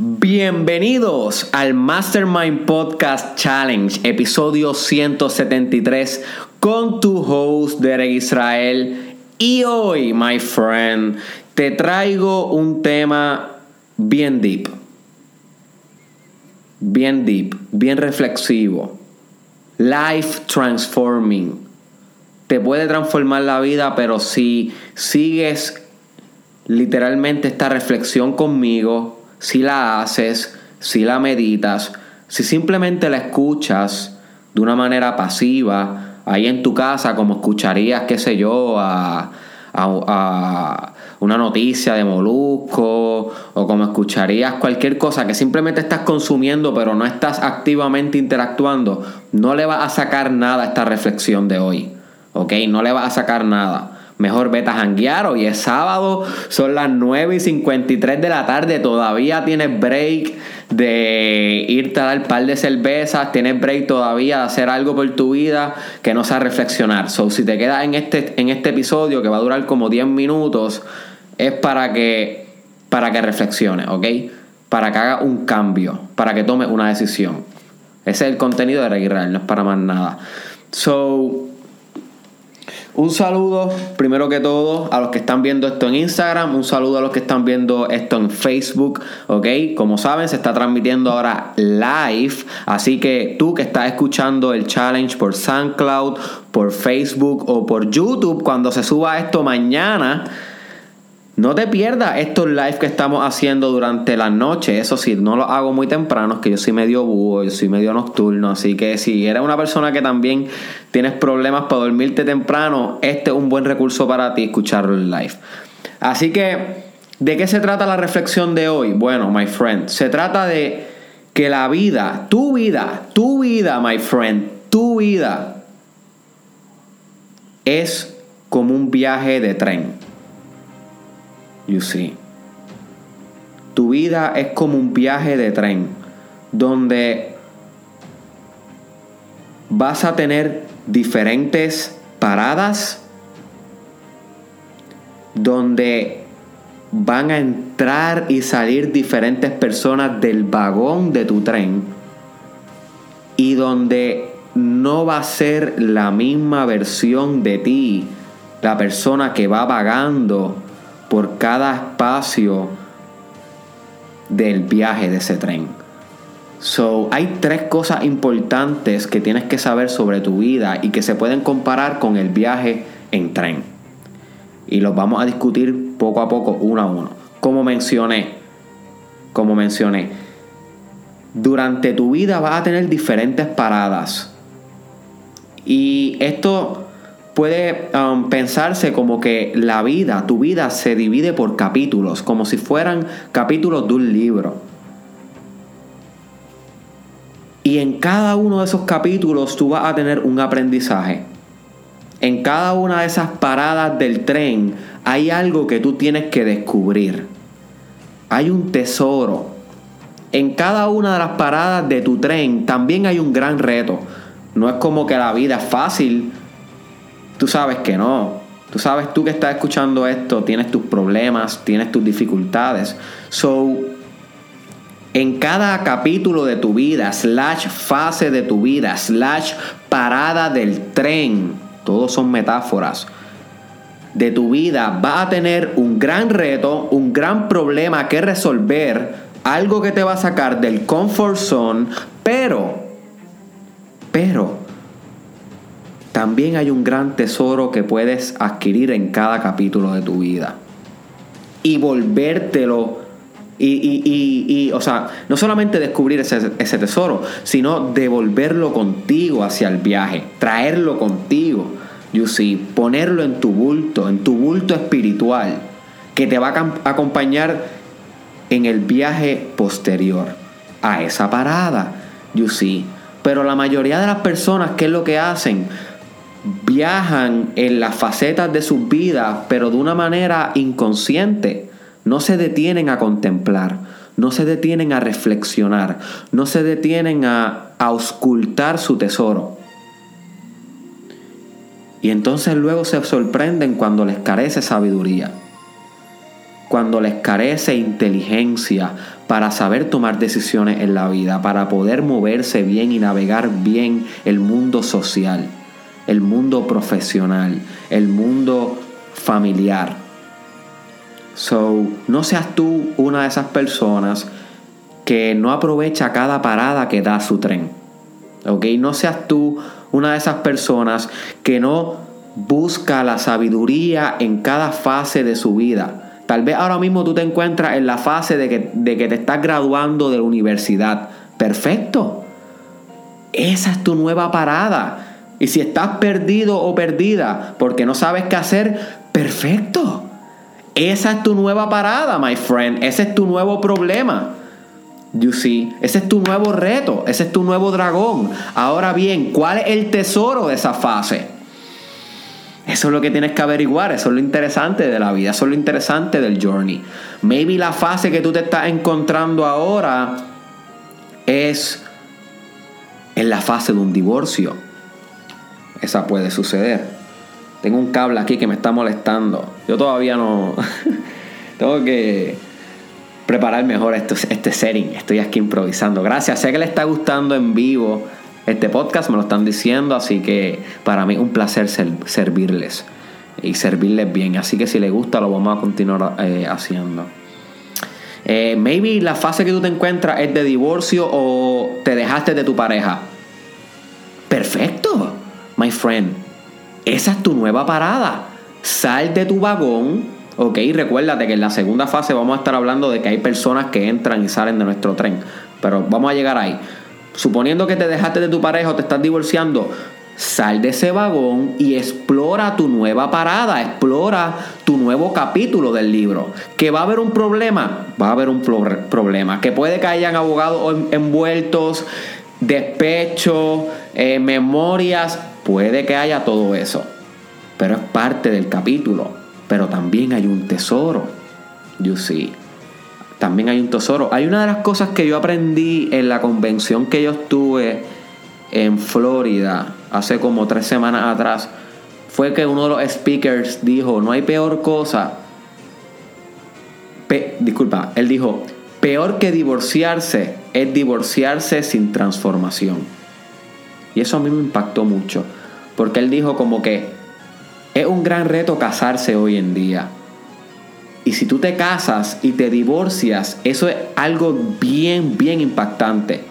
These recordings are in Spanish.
Bienvenidos al Mastermind Podcast Challenge, episodio 173, con tu host Derek Israel. Y hoy, my friend, te traigo un tema bien deep. Bien deep, bien reflexivo. Life transforming. Te puede transformar la vida, pero si sigues literalmente esta reflexión conmigo, si la haces, si la meditas, si simplemente la escuchas de una manera pasiva, ahí en tu casa, como escucharías, qué sé yo, a, una noticia de Molusco, o como escucharías cualquier cosa que simplemente estás consumiendo, pero no estás activamente interactuando, no le vas a sacar nada a esta reflexión de hoy. ¿Ok? No le vas a sacar nada. Mejor vete a janguear. Hoy es sábado, son las 9 y 53 de la tarde. Todavía tienes break de irte a dar par de cervezas. Tienes break todavía de hacer algo por tu vida que no sea reflexionar. So, si te quedas en este, en este episodio que va a durar como 10 minutos, es para que, para que reflexiones, ¿ok? Para que hagas un cambio, para que tomes una decisión. Ese es el contenido de Reguiral, no es para más nada. So, un saludo, primero que todo, a los que están viendo esto en Instagram. Un saludo a los que están viendo esto en Facebook. ¿Ok? Como saben, se está transmitiendo ahora live. Así que tú que estás escuchando el challenge por SoundCloud, por Facebook o por YouTube, cuando se suba esto mañana no te pierdas estos live que estamos haciendo durante la noche. Eso sí, no lo hago muy temprano, que yo soy medio búho, yo soy medio nocturno. Así que si eres una persona que también tienes problemas para dormirte temprano, este es un buen recurso para ti escucharlo en live. Así que, ¿de qué se trata la reflexión de hoy? Bueno, my friend, se trata de que la vida, tu vida, tu vida, my friend, tu vida es como un viaje de tren. You see. Tu vida es como un viaje de tren donde vas a tener diferentes paradas donde van a entrar y salir diferentes personas del vagón de tu tren y donde no va a ser la misma versión de ti, la persona que va vagando por cada espacio del viaje de ese tren. So, hay tres cosas importantes que tienes que saber sobre tu vida y que se pueden comparar con el viaje en tren. Y los vamos a discutir poco a poco, uno a uno. Como mencioné, como mencioné, durante tu vida vas a tener diferentes paradas. Y esto puede um, pensarse como que la vida, tu vida se divide por capítulos, como si fueran capítulos de un libro. Y en cada uno de esos capítulos tú vas a tener un aprendizaje. En cada una de esas paradas del tren hay algo que tú tienes que descubrir. Hay un tesoro. En cada una de las paradas de tu tren también hay un gran reto. No es como que la vida es fácil Tú sabes que no. Tú sabes, tú que estás escuchando esto, tienes tus problemas, tienes tus dificultades. So, en cada capítulo de tu vida, slash fase de tu vida, slash parada del tren, todos son metáforas de tu vida, va a tener un gran reto, un gran problema que resolver, algo que te va a sacar del comfort zone, pero, pero, también hay un gran tesoro que puedes adquirir en cada capítulo de tu vida. Y volvértelo. Y, y, y, o sea, no solamente descubrir ese, ese tesoro, sino devolverlo contigo hacia el viaje, traerlo contigo, you see, ponerlo en tu bulto, en tu bulto espiritual, que te va a acompañar en el viaje posterior a esa parada, you see. Pero la mayoría de las personas, ¿qué es lo que hacen? Viajan en las facetas de sus vidas, pero de una manera inconsciente. No se detienen a contemplar, no se detienen a reflexionar, no se detienen a, auscultar su tesoro. Y entonces luego se sorprenden cuando les carece sabiduría, cuando les carece inteligencia para saber tomar decisiones en la vida, para poder moverse bien y navegar bien el mundo social, el mundo profesional, el mundo familiar. So, no seas tú una de esas personas que no aprovecha cada parada que da su tren. ¿Ok? No seas tú una de esas personas que no busca la sabiduría en cada fase de su vida. Tal vez ahora mismo tú te encuentras en la fase de que, de que te estás graduando de la universidad. Perfecto. Esa es tu nueva parada. Y si estás perdido o perdida porque no sabes qué hacer, perfecto. Esa es tu nueva parada, my friend. Ese es tu nuevo problema. You see, ese es tu nuevo reto, ese es tu nuevo dragón. Ahora bien, ¿cuál es el tesoro de esa fase? Eso es lo que tienes que averiguar, eso es lo interesante de la vida, eso es lo interesante del journey. Maybe la fase que tú te estás encontrando ahora es en la fase de un divorcio. Esa puede suceder. Tengo un cable aquí que me está molestando. Yo todavía no... Tengo que preparar mejor este, este setting. Estoy aquí improvisando. Gracias. Sé que le está gustando en vivo este podcast, me lo están diciendo, así que para mí un placer servirles y servirles bien. Así que si les gusta, lo vamos a continuar eh, haciendo. Eh, maybe la fase que tú te encuentras es de divorcio o te dejaste de tu pareja. Perfecto, my friend. Esa es tu nueva parada. Sal de tu vagón Ok, recuérdate que en la segunda fase vamos a estar hablando de que hay personas que entran y salen de nuestro tren. Pero vamos a llegar ahí. Suponiendo que te dejaste de tu pareja o te estás divorciando, sal de ese vagón y explora tu nueva parada, explora tu nuevo capítulo del libro. ¿Que va a haber un problema? Va a haber un problema. Que puede que hayan abogados envueltos, despecho, eh, memorias, puede que haya todo eso. Pero es parte del capítulo pero también hay un tesoro. You see. También hay un tesoro. Hay una de las cosas que yo aprendí en la convención que yo estuve en Florida hace como tres semanas atrás. Fue que uno de los speakers dijo, no hay peor cosa. disculpa, él dijo, peor que divorciarse es divorciarse sin transformación. Y eso a mí me impactó mucho. Porque él dijo como que es un gran reto casarse hoy en día. Y si tú te casas y te divorcias, eso es algo bien, bien impactante.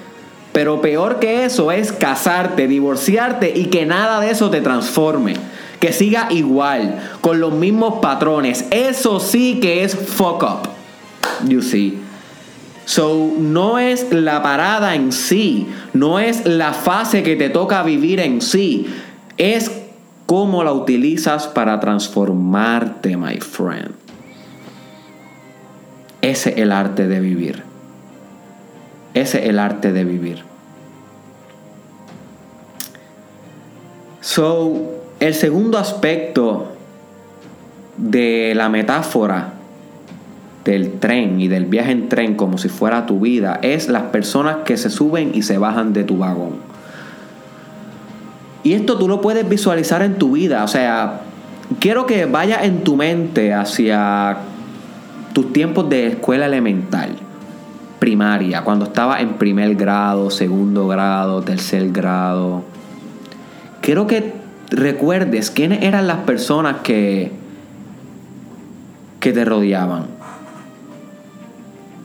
Pero peor que eso es casarte, divorciarte y que nada de eso te transforme. Que siga igual, con los mismos patrones. Eso sí que es fuck up. You see. So, no es la parada en sí, no es la fase que te toca vivir en sí, es cómo la utilizas para transformarte, my friend. Ese es el arte de vivir. Ese es el arte de vivir. So, el segundo aspecto de la metáfora del tren y del viaje en tren como si fuera tu vida es las personas que se suben y se bajan de tu vagón. Y esto tú lo puedes visualizar en tu vida. O sea, quiero que vaya en tu mente hacia tus tiempos de escuela elemental, primaria, cuando estaba en primer grado, segundo grado, tercer grado. Quiero que recuerdes quiénes eran las personas que, que te rodeaban.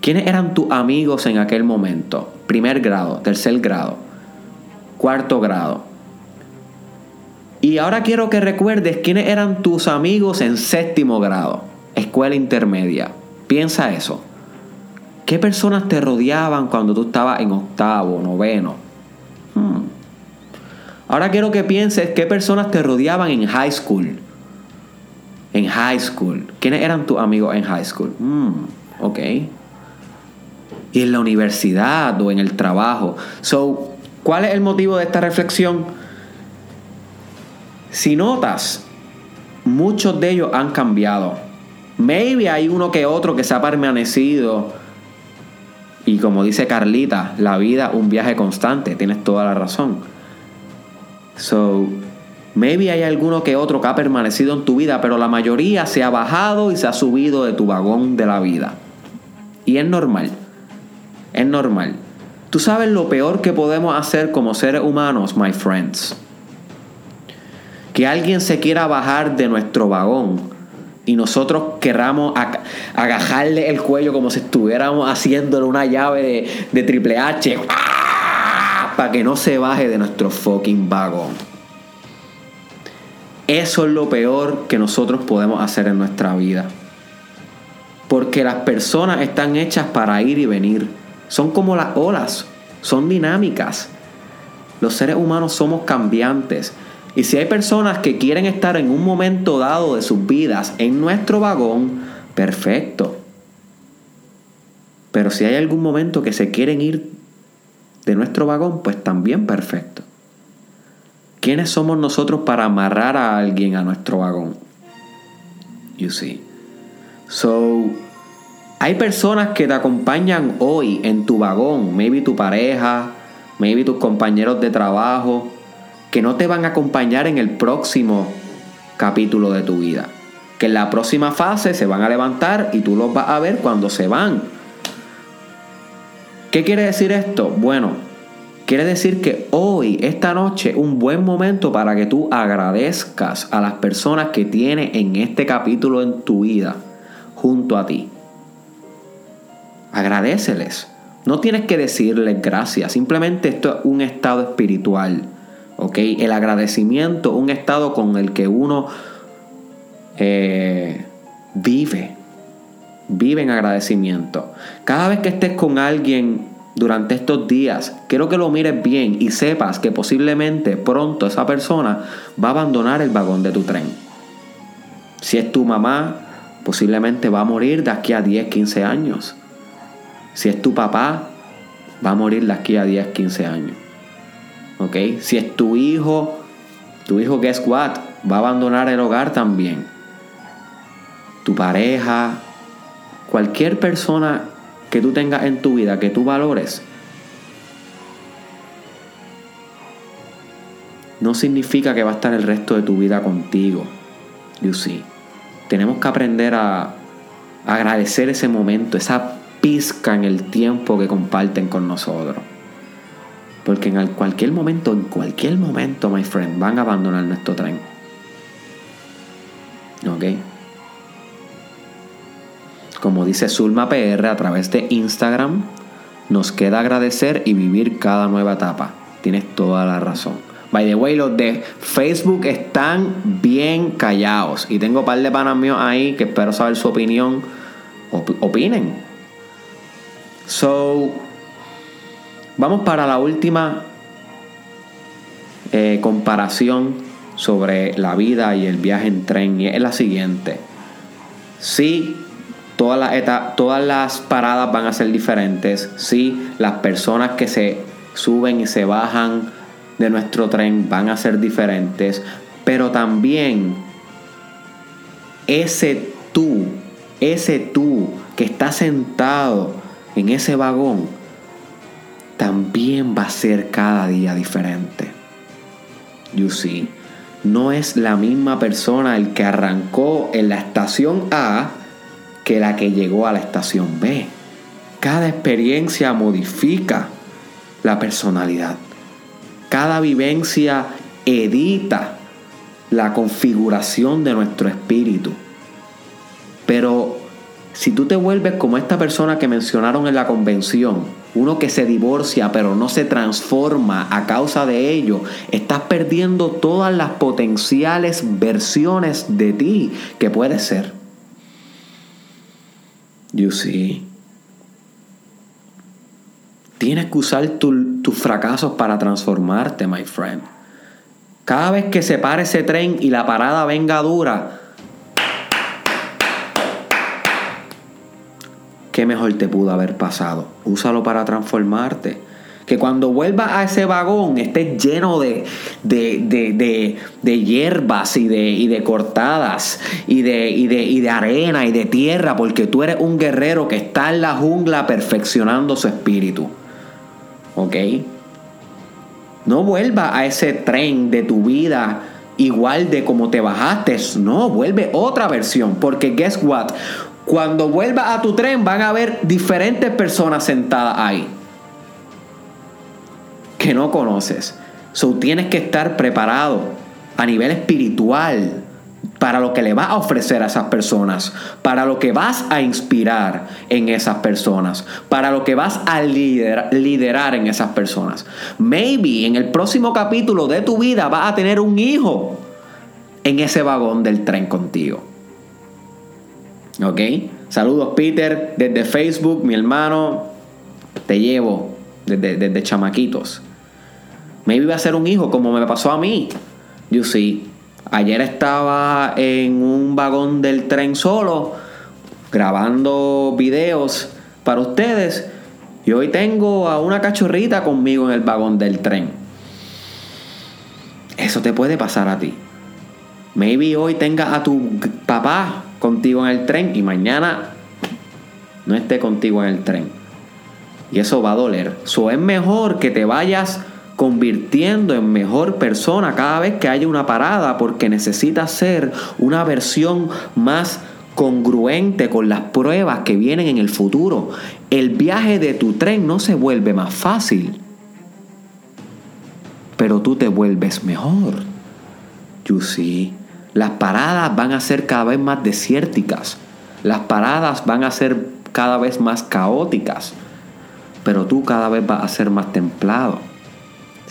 ¿Quiénes eran tus amigos en aquel momento? Primer grado, tercer grado, cuarto grado. Y ahora quiero que recuerdes quiénes eran tus amigos en séptimo grado, escuela intermedia. Piensa eso. ¿Qué personas te rodeaban cuando tú estabas en octavo, noveno? Hmm. Ahora quiero que pienses qué personas te rodeaban en high school. En high school. ¿Quiénes eran tus amigos en high school? Hmm, ok. Y en la universidad o en el trabajo. So, ¿cuál es el motivo de esta reflexión? Si notas, muchos de ellos han cambiado. Maybe hay uno que otro que se ha permanecido. Y como dice Carlita, la vida un viaje constante. Tienes toda la razón. So, maybe hay alguno que otro que ha permanecido en tu vida, pero la mayoría se ha bajado y se ha subido de tu vagón de la vida. Y es normal. es normal. Tú sabes lo peor que podemos hacer como seres humanos, my friends. Que alguien se quiera bajar de nuestro vagón y nosotros querramos agajarle el cuello como si estuviéramos haciéndole una llave de, Triple H ¡Ah! para que no se baje de nuestro fucking vagón. Eso es lo peor que nosotros podemos hacer en nuestra vida. Porque las personas están hechas para ir y venir. Son como las olas, son dinámicas. Los seres humanos somos cambiantes. Y si hay personas que quieren estar en un momento dado de sus vidas en nuestro vagón, perfecto. Pero si hay algún momento que se quieren ir de nuestro vagón, pues también perfecto. ¿Quiénes somos nosotros para amarrar a alguien a nuestro vagón? You see. So, hay personas que te acompañan hoy en tu vagón, maybe tu pareja, maybe tus compañeros de trabajo, que no te van a acompañar en el próximo capítulo de tu vida. Que en la próxima fase se van a levantar y tú los vas a ver cuando se van. ¿Qué quiere decir esto? Bueno, quiere decir que hoy, esta noche, un buen momento para que tú agradezcas a las personas que tienes en este capítulo en tu vida junto a ti. Agradeceles. No tienes que decirles gracias, simplemente esto es un estado espiritual. El agradecimiento, un estado con el que uno eh, vive, vive en agradecimiento. Cada vez que estés con alguien durante estos días, quiero que lo mires bien y sepas que posiblemente pronto esa persona va a abandonar el vagón de tu tren. Si es tu mamá, posiblemente va a morir de aquí a 10, 15 años. Si es tu papá, va a morir de aquí a 10, 15 años. Si es tu hijo, tu hijo, guess what? Va a abandonar el hogar también. Tu pareja, cualquier persona que tú tengas en tu vida, que tú valores, no significa que va a estar el resto de tu vida contigo. You see. Tenemos que aprender a agradecer ese momento, esa pizca en el tiempo que comparten con nosotros. Porque en cualquier momento, en cualquier momento, my friend, van a abandonar nuestro tren. ¿Ok? Como dice Zulma PR a través de Instagram, nos queda agradecer y vivir cada nueva etapa. Tienes toda la razón. By the way, los de Facebook están bien callados. Y tengo un par de panas míos ahí que espero saber su opinión. opinen. So, Vamos para la última eh, comparación sobre la vida y el viaje en tren y es la siguiente. Sí, todas las, todas las paradas van a ser diferentes. Sí, las personas que se suben y se bajan de nuestro tren van a ser diferentes. Pero también ese tú, ese tú que está sentado en ese vagón, también va a ser cada día diferente. You see, no es la misma persona el que arrancó en la estación A que la que llegó a la estación B. Cada experiencia modifica la personalidad. Cada vivencia edita la configuración de nuestro espíritu. Pero si tú te vuelves como esta persona que mencionaron en la convención, uno que se divorcia pero no se transforma a causa de ello, estás perdiendo todas las potenciales versiones de ti que puedes ser. You see. Tienes que usar tus fracasos para transformarte, my friend. Cada vez que se pare ese tren y la parada venga dura, ¿qué mejor te pudo haber pasado? Úsalo para transformarte. Que cuando vuelvas a ese vagón estés lleno de, de, hierbas y de, y de cortadas y de, y, y de arena y de tierra, porque tú eres un guerrero que está en la jungla perfeccionando su espíritu. ¿Ok? No vuelvas a ese tren de tu vida igual de como te bajaste. No, vuelve otra versión. Porque guess what? Cuando vuelvas a tu tren van a haber diferentes personas sentadas ahí que no conoces. So tienes que estar preparado a nivel espiritual para lo que le vas a ofrecer a esas personas, para lo que vas a inspirar en esas personas, para lo que vas a liderar, en esas personas. Maybe en el próximo capítulo de tu vida vas a tener un hijo en ese vagón del tren contigo. ¿Ok? Saludos Peter desde Facebook, mi hermano, te llevo desde, desde chamaquitos. Maybe va a ser un hijo como me pasó a mí. You see. Ayer estaba en un vagón del tren solo, grabando videos para ustedes. Y hoy tengo a una cachorrita conmigo en el vagón del tren. Eso te puede pasar a ti. Maybe hoy tengas a tu papá contigo en el tren y mañana no esté contigo en el tren. Y eso va a doler. So es mejor que te vayas convirtiendo en mejor persona cada vez que haya una parada porque necesitas ser una versión más congruente con las pruebas que vienen en el futuro. El viaje de tu tren no se vuelve más fácil, pero tú te vuelves mejor. You see, las paradas van a ser cada vez más desérticas. Las paradas van a ser cada vez más caóticas, pero tú cada vez vas a ser más templado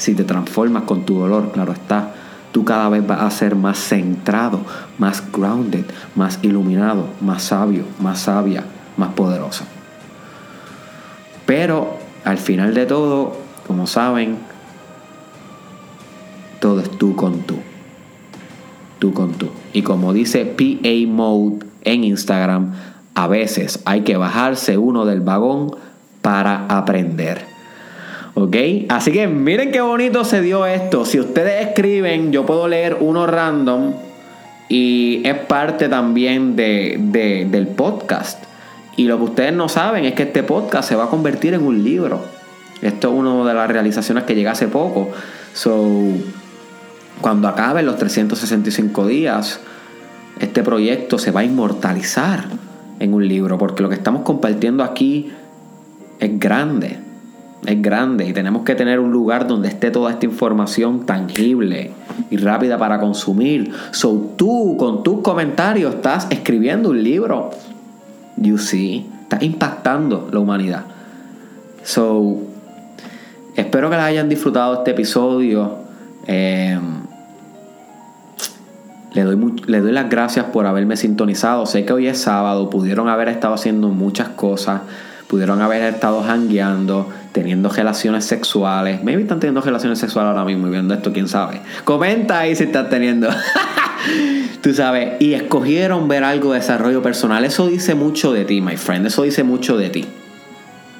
si te transformas con tu dolor, claro está, tú cada vez vas a ser más centrado, más grounded, más iluminado, más sabio, más sabia, más poderoso. Pero al final de todo, como saben, todo es tú con tú. Tú con tú. Y como dice PA Mode en Instagram, a veces hay que bajarse uno del vagón para aprender. ¿Ok? Así que miren qué bonito se dio esto. Si ustedes escriben, yo puedo leer uno random y es parte también de, del podcast. Y lo que ustedes no saben es que este podcast se va a convertir en un libro. Esto es una de las realizaciones que llega hace poco. So, cuando acaben los 365 días, este proyecto se va a inmortalizar en un libro, porque lo que estamos compartiendo aquí es grande es grande y tenemos que tener un lugar donde esté toda esta información tangible y rápida para consumir. So tú con tus comentarios estás escribiendo un libro. You see, estás impactando la humanidad. So espero que les hayan disfrutado este episodio. Em, le doy, le doy las gracias por haberme sintonizado. Sé que hoy es sábado, pudieron haber estado haciendo muchas cosas, pudieron haber estado hangueando teniendo relaciones sexuales. Maybe están teniendo relaciones sexuales ahora mismo y viendo esto, quién sabe. Comenta ahí si están teniendo. Tú sabes, y escogieron ver algo de desarrollo personal. Eso dice mucho de ti, my friend. Eso dice mucho de ti.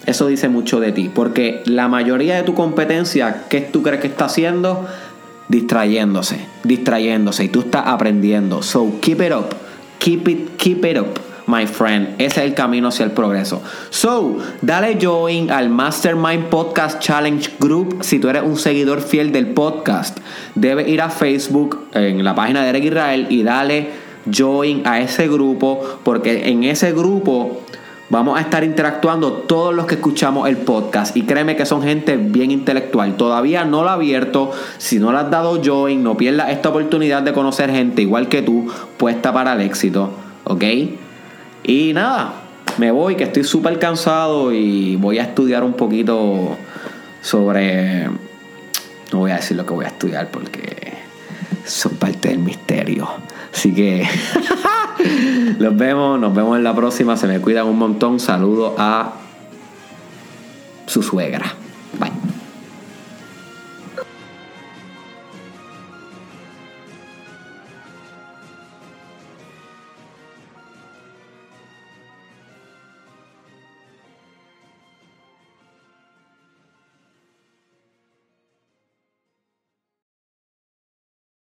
Eso dice mucho de ti. Porque la mayoría de tu competencia, ¿qué tú crees que está haciendo? Distrayéndose, distrayéndose. Y tú estás aprendiendo. So keep it up. Keep it, keep it up my friend. Ese es el camino hacia el progreso. So, dale join al Mastermind Podcast Challenge Group. Si tú eres un seguidor fiel del podcast, debes ir a Facebook en la página de Eric Israel y dale join a ese grupo porque en ese grupo vamos a estar interactuando todos los que escuchamos el podcast y créeme que son gente bien intelectual. Todavía no lo ha abierto. Si no le has dado join, no pierdas esta oportunidad de conocer gente igual que tú, puesta para el éxito. ¿Ok? Y nada, me voy, que estoy súper cansado y voy a estudiar un poquito sobre... No voy a decir lo que voy a estudiar porque son parte del misterio. Así que los vemos, nos vemos en la próxima. Se me cuidan un montón. Saludo a su suegra. Bye.